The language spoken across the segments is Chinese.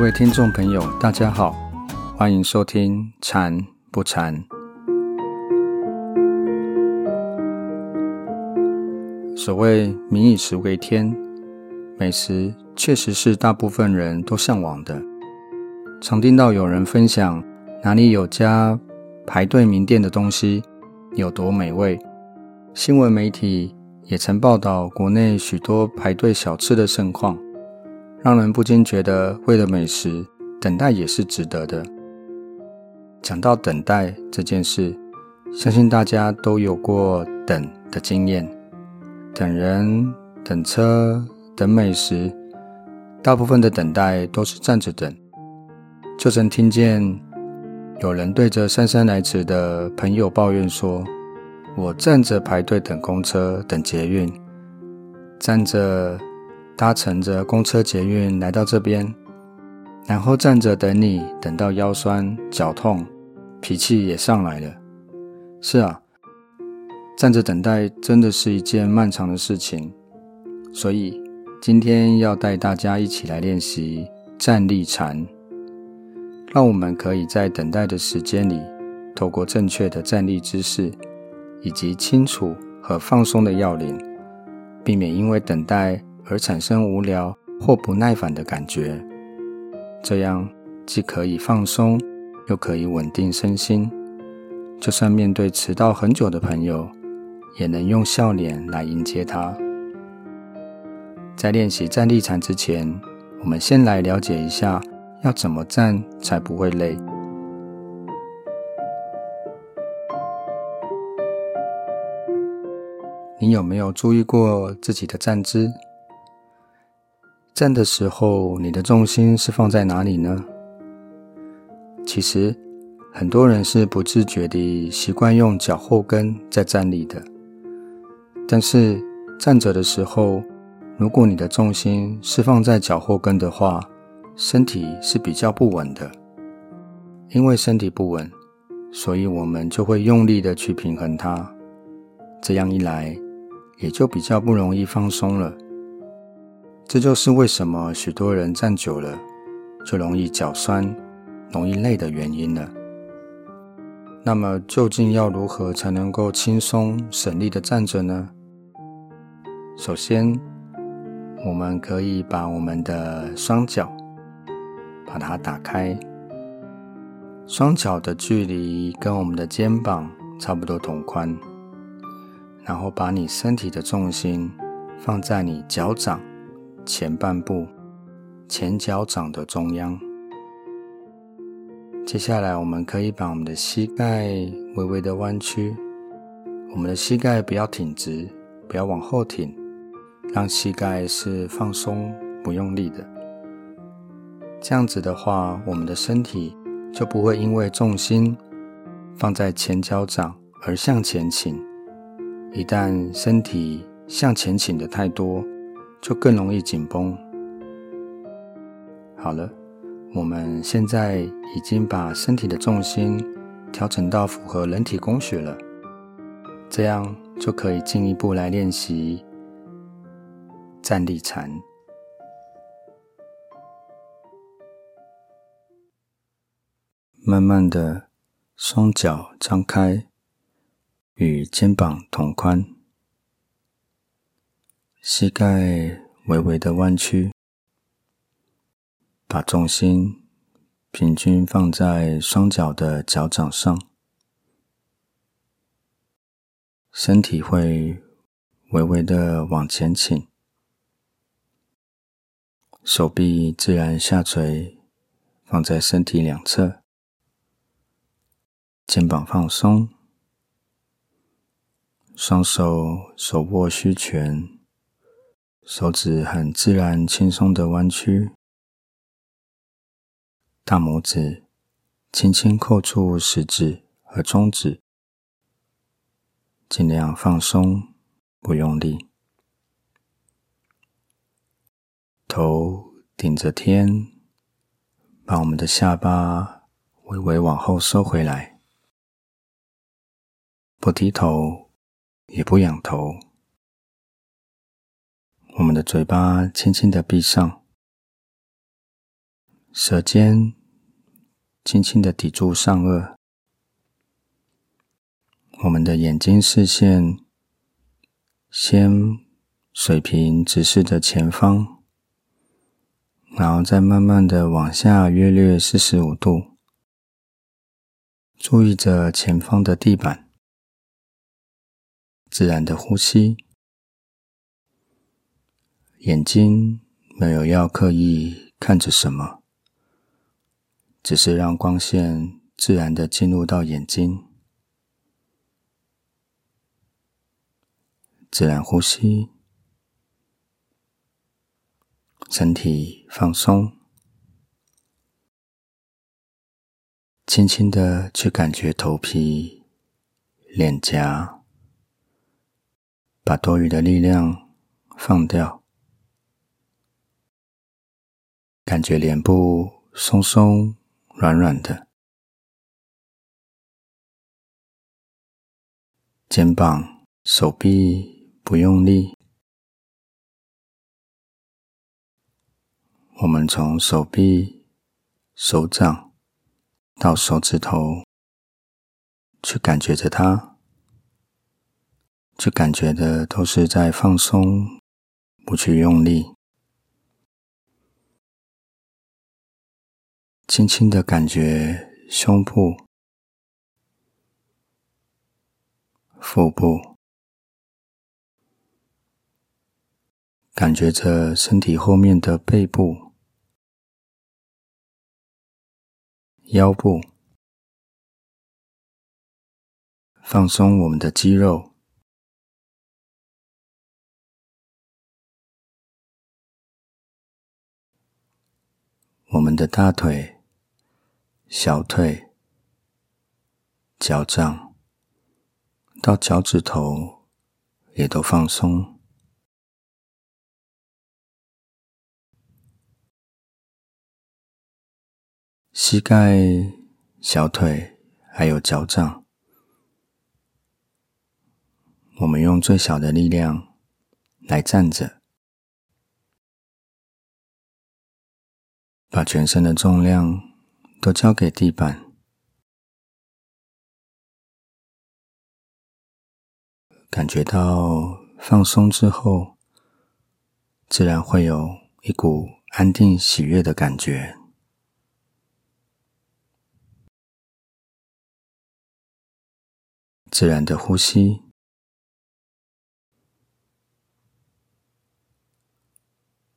各位听众朋友，大家好，欢迎收听《馋不馋》。所谓“民以食为天”，美食确实是大部分人都向往的。常听到有人分享哪里有家排队名店的东西有多美味，新闻媒体也曾报道国内许多排队小吃的盛况。让人不禁觉得，为了美食，等待也是值得的。讲到等待这件事，相信大家都有过等的经验：等人、等车、等美食。大部分的等待都是站着等。就曾听见有人对着姗姗来迟的朋友抱怨说：“我站着排队等公车、等捷运，站着。”搭乘着公车、捷运来到这边，然后站着等你，等到腰酸脚痛，脾气也上来了。是啊，站着等待真的是一件漫长的事情。所以今天要带大家一起来练习站立禅，让我们可以在等待的时间里，透过正确的站立姿势，以及清楚和放松的要领，避免因为等待。而产生无聊或不耐烦的感觉，这样既可以放松，又可以稳定身心。就算面对迟到很久的朋友，也能用笑脸来迎接他。在练习站立禅之前，我们先来了解一下要怎么站才不会累。你有没有注意过自己的站姿？站的时候，你的重心是放在哪里呢？其实，很多人是不自觉地习惯用脚后跟在站立的。但是，站着的时候，如果你的重心是放在脚后跟的话，身体是比较不稳的。因为身体不稳，所以我们就会用力的去平衡它。这样一来，也就比较不容易放松了。这就是为什么许多人站久了就容易脚酸、容易累的原因了。那么，究竟要如何才能够轻松省力的站着呢？首先，我们可以把我们的双脚把它打开，双脚的距离跟我们的肩膀差不多同宽，然后把你身体的重心放在你脚掌。前半部前脚掌的中央。接下来，我们可以把我们的膝盖微微的弯曲，我们的膝盖不要挺直，不要往后挺，让膝盖是放松不用力的。这样子的话，我们的身体就不会因为重心放在前脚掌而向前倾。一旦身体向前倾的太多，就更容易紧绷。好了，我们现在已经把身体的重心调整到符合人体工学了，这样就可以进一步来练习站立禅。慢慢的，双脚张开，与肩膀同宽。膝盖微微的弯曲，把重心平均放在双脚的脚掌上，身体会微微的往前倾，手臂自然下垂，放在身体两侧，肩膀放松，双手手握虚拳。手指很自然、轻松的弯曲，大拇指轻轻扣住食指和中指，尽量放松，不用力。头顶着天，把我们的下巴微微往后收回来，不低头，也不仰头。我们的嘴巴轻轻的闭上，舌尖轻轻的抵住上颚，我们的眼睛视线先水平直视着前方，然后再慢慢的往下约略四十五度，注意着前方的地板，自然的呼吸，眼睛没有要刻意看着什么。只是让光线自然的进入到眼睛，自然呼吸，身体放松，轻轻的去感觉头皮、脸颊，把多余的力量放掉，感觉脸部松松。软软的肩膀、手臂不用力，我们从手臂、手掌到手指头，去感觉着它，去感觉的都是在放松，不去用力。轻轻的感觉胸部、腹部，感觉着身体后面的背部、腰部，放松我们的肌肉，我们的大腿。小腿、脚掌到脚趾头也都放松，膝盖、小腿还有脚掌，我们用最小的力量来站着，把全身的重量。都交给地板，感觉到放松之后，自然会有一股安定喜悦的感觉。自然的呼吸，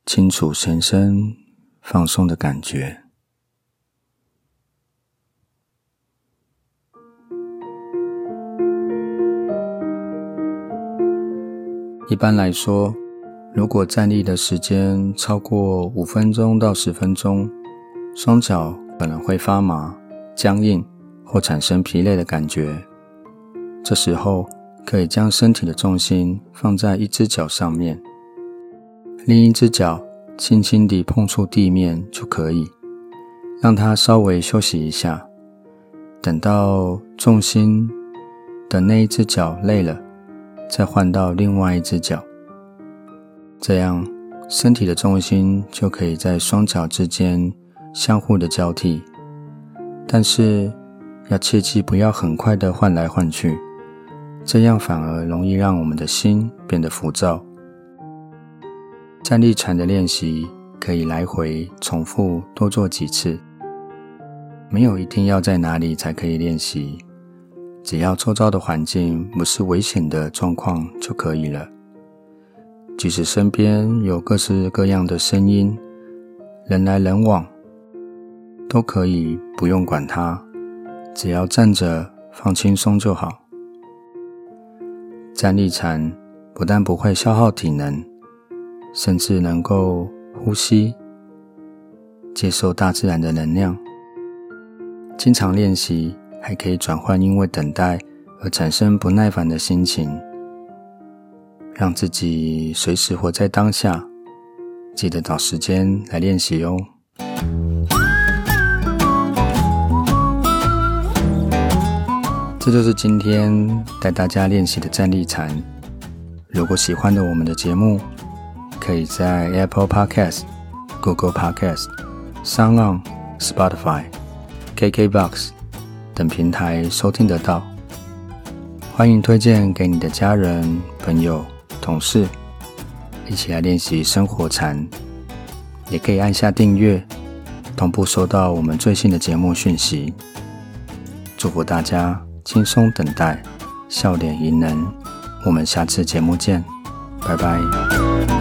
清楚全身放松的感觉。一般来说，如果站立的时间超过五分钟到十分钟，双脚可能会发麻、僵硬或产生疲累的感觉。这时候可以将身体的重心放在一只脚上面，另一只脚轻轻地碰触地面就可以，让它稍微休息一下。等到重心的那一只脚累了。再换到另外一只脚，这样身体的重心就可以在双脚之间相互的交替。但是要切记不要很快的换来换去，这样反而容易让我们的心变得浮躁。站立禅的练习可以来回重复多做几次，没有一定要在哪里才可以练习。只要周遭的环境不是危险的状况就可以了。即使身边有各式各样的声音，人来人往，都可以不用管它，只要站着放轻松就好。站立禅不但不会消耗体能，甚至能够呼吸，接受大自然的能量。经常练习。还可以转换因为等待而产生不耐烦的心情，让自己随时活在当下。记得找时间来练习哦。这就是今天带大家练习的站立禅。如果喜欢的我们的节目，可以在 Apple Podcast、Google Podcast、SoundOn、Spotify、KKBox 等平台收听得到。欢迎推荐给你的家人、朋友、同事，一起来练习生活禅。也可以按下订阅，同步收到我们最新的节目讯息。祝福大家轻松等待，笑脸迎人。我们下次节目见，拜拜。